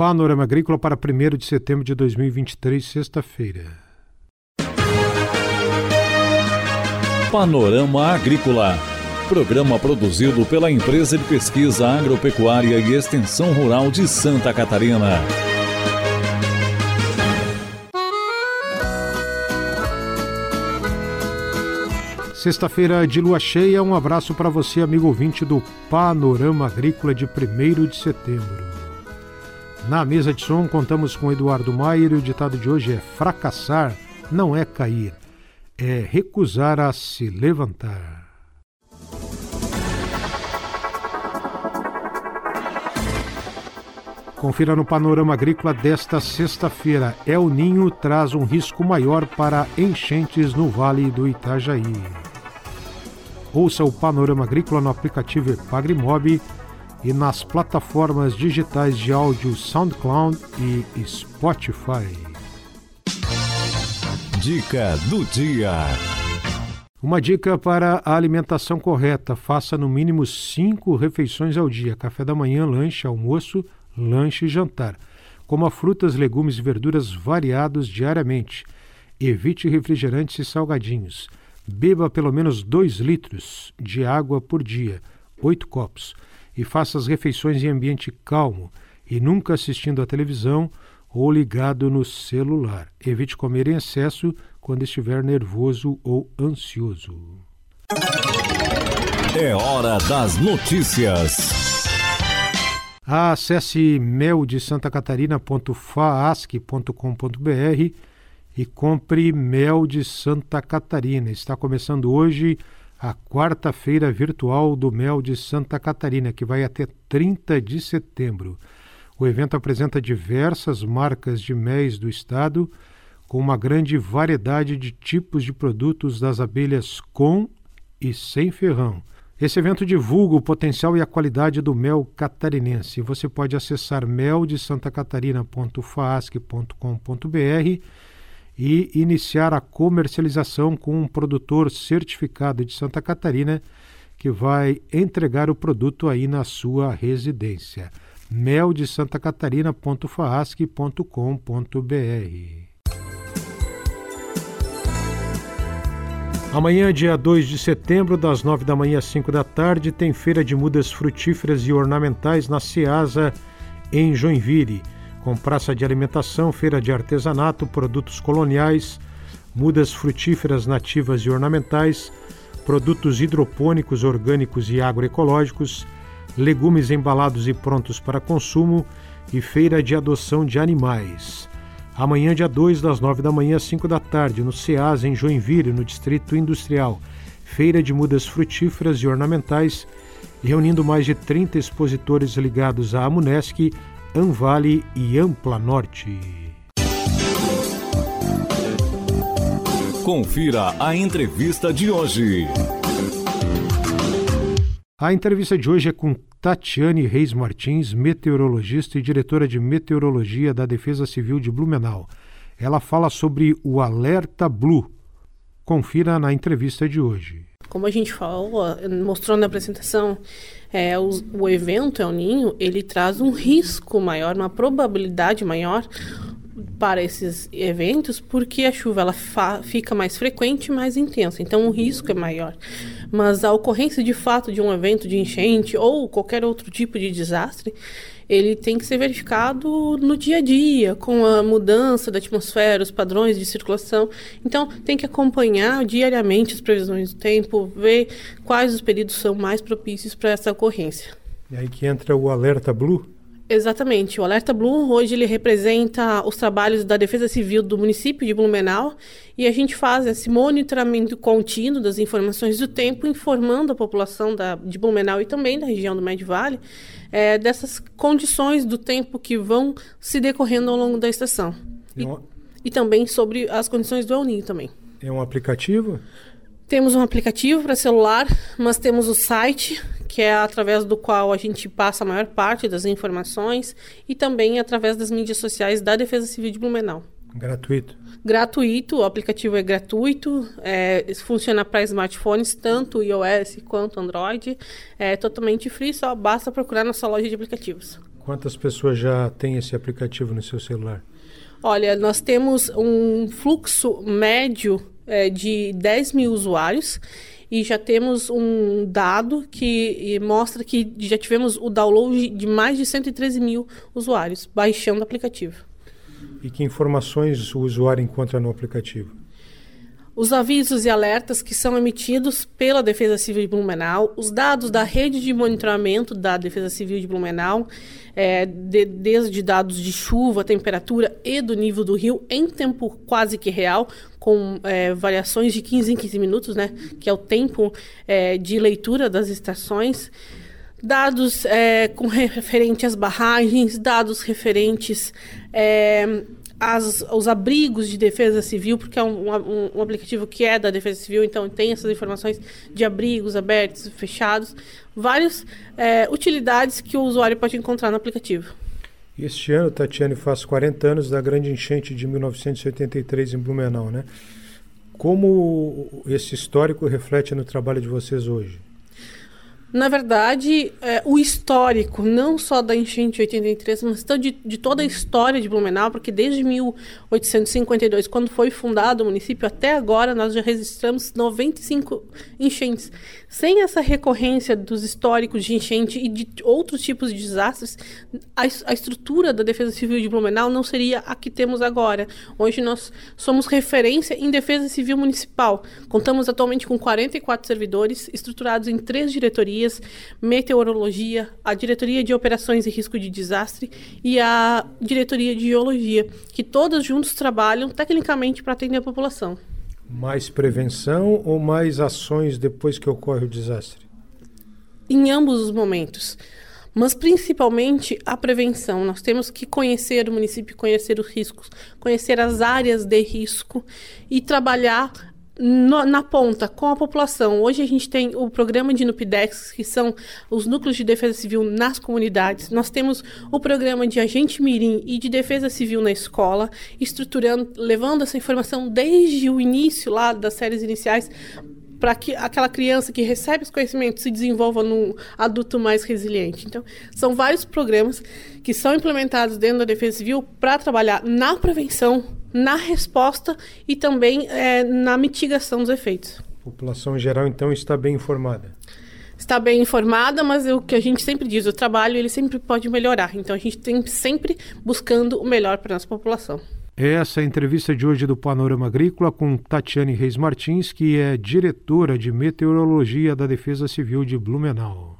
Panorama Agrícola para 1 de setembro de 2023, sexta-feira. Panorama Agrícola. Programa produzido pela Empresa de Pesquisa Agropecuária e Extensão Rural de Santa Catarina. Sexta-feira de lua cheia, um abraço para você, amigo ouvinte do Panorama Agrícola de 1 de setembro. Na mesa de som, contamos com Eduardo Maier e o ditado de hoje é: fracassar não é cair, é recusar a se levantar. Confira no panorama agrícola desta sexta-feira. El Ninho traz um risco maior para enchentes no Vale do Itajaí. Ouça o Panorama Agrícola no aplicativo Epagrimob e nas plataformas digitais de áudio SoundCloud e Spotify. Dica do dia. Uma dica para a alimentação correta: faça no mínimo cinco refeições ao dia: café da manhã, lanche, almoço, lanche e jantar. Coma frutas, legumes e verduras variados diariamente. Evite refrigerantes e salgadinhos. Beba pelo menos 2 litros de água por dia, 8 copos, e faça as refeições em ambiente calmo e nunca assistindo à televisão ou ligado no celular. Evite comer em excesso quando estiver nervoso ou ansioso. É hora das notícias. Acesse meldesantacatarina.faasc.com.br e compre mel de Santa Catarina. Está começando hoje a quarta-feira virtual do Mel de Santa Catarina, que vai até 30 de setembro. O evento apresenta diversas marcas de méis do estado, com uma grande variedade de tipos de produtos das abelhas com e sem ferrão. Esse evento divulga o potencial e a qualidade do mel catarinense. Você pode acessar meldesantacatarina.faasc.com.br e iniciar a comercialização com um produtor certificado de Santa Catarina que vai entregar o produto aí na sua residência. mel de Santa Amanhã, dia 2 de setembro, das 9 da manhã às 5 da tarde, tem feira de mudas frutíferas e ornamentais na Ceasa, em Joinville com praça de alimentação, feira de artesanato, produtos coloniais, mudas frutíferas nativas e ornamentais, produtos hidropônicos, orgânicos e agroecológicos, legumes embalados e prontos para consumo e feira de adoção de animais. Amanhã, dia 2, das 9 da manhã às 5 da tarde, no SEAS, em Joinville, no Distrito Industrial, feira de mudas frutíferas e ornamentais, reunindo mais de 30 expositores ligados à Amunesc, Anvale e Ampla Norte. Confira a entrevista de hoje. A entrevista de hoje é com Tatiane Reis Martins, meteorologista e diretora de meteorologia da Defesa Civil de Blumenau. Ela fala sobre o Alerta Blue. Confira na entrevista de hoje. Como a gente falou, mostrou na apresentação, é, o, o evento El Ninho, ele traz um risco maior, uma probabilidade maior para esses eventos, porque a chuva ela fica mais frequente e mais intensa, então o risco é maior. Mas a ocorrência de fato de um evento de enchente ou qualquer outro tipo de desastre, ele tem que ser verificado no dia a dia, com a mudança da atmosfera, os padrões de circulação. Então, tem que acompanhar diariamente as previsões do tempo, ver quais os períodos são mais propícios para essa ocorrência. E aí que entra o alerta blue? Exatamente. O Alerta Blue hoje ele representa os trabalhos da Defesa Civil do município de Blumenau e a gente faz esse monitoramento contínuo das informações do tempo, informando a população da, de Blumenau e também da região do Médio Vale é, dessas condições do tempo que vão se decorrendo ao longo da estação. E, é e também sobre as condições do El Ninho também. É um aplicativo? Temos um aplicativo para celular, mas temos o site, que é através do qual a gente passa a maior parte das informações, e também através das mídias sociais da Defesa Civil de Blumenau. Gratuito? Gratuito, o aplicativo é gratuito, é, funciona para smartphones, tanto iOS quanto Android, é totalmente free, só basta procurar na sua loja de aplicativos. Quantas pessoas já têm esse aplicativo no seu celular? Olha, nós temos um fluxo médio é, de 10 mil usuários e já temos um dado que mostra que já tivemos o download de mais de 113 mil usuários baixando o aplicativo. E que informações o usuário encontra no aplicativo? Os avisos e alertas que são emitidos pela Defesa Civil de Blumenau, os dados da rede de monitoramento da Defesa Civil de Blumenau, é, de, desde dados de chuva, temperatura e do nível do rio em tempo quase que real, com é, variações de 15 em 15 minutos, né, que é o tempo é, de leitura das estações. Dados é, com referente às barragens, dados referentes é, as, os abrigos de defesa civil, porque é um, um, um, aplicativo que é da defesa civil, então tem essas informações de abrigos abertos, fechados, várias é, utilidades que o usuário pode encontrar no aplicativo. Este ano, Tatiane, faz 40 anos da grande enchente de 1983 em Blumenau, né? Como esse histórico reflete no trabalho de vocês hoje? Na verdade, é, o histórico, não só da enchente de 83, mas de, de toda a história de Blumenau, porque desde 1852, quando foi fundado o município, até agora nós já registramos 95 enchentes. Sem essa recorrência dos históricos de enchente e de outros tipos de desastres, a, a estrutura da Defesa Civil de Blumenau não seria a que temos agora. Hoje nós somos referência em Defesa Civil Municipal. Contamos atualmente com 44 servidores, estruturados em três diretorias: Meteorologia, a Diretoria de Operações e Risco de Desastre e a Diretoria de Geologia, que todas juntos trabalham tecnicamente para atender a população. Mais prevenção ou mais ações depois que ocorre o desastre? Em ambos os momentos. Mas principalmente a prevenção. Nós temos que conhecer o município, conhecer os riscos, conhecer as áreas de risco e trabalhar no, na ponta, com a população. Hoje a gente tem o programa de NUPDEX, que são os núcleos de defesa civil nas comunidades. Nós temos o programa de agente mirim e de defesa civil na escola, estruturando, levando essa informação desde o início lá das séries iniciais para que aquela criança que recebe os conhecimentos se desenvolva num adulto mais resiliente. Então, são vários programas que são implementados dentro da Defesa Civil para trabalhar na prevenção, na resposta e também é, na mitigação dos efeitos. A população em geral, então, está bem informada? Está bem informada, mas o que a gente sempre diz, o trabalho ele sempre pode melhorar. Então, a gente tem sempre buscando o melhor para a nossa população. Essa é a entrevista de hoje do Panorama Agrícola com Tatiane Reis Martins, que é diretora de Meteorologia da Defesa Civil de Blumenau.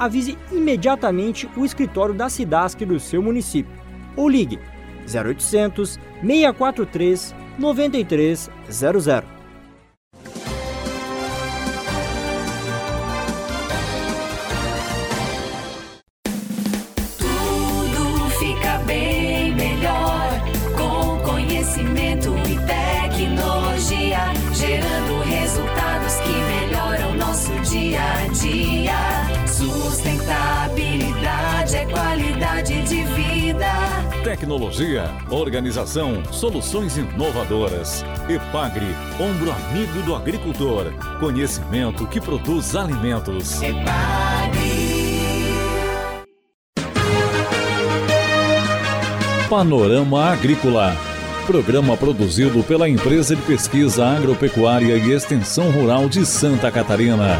avise imediatamente o escritório da SIDASC do seu município ou ligue 0800 643 9300. Tecnologia, organização, soluções inovadoras. Epagre, ombro amigo do agricultor. Conhecimento que produz alimentos. Epagre. Panorama Agrícola. Programa produzido pela Empresa de Pesquisa Agropecuária e Extensão Rural de Santa Catarina.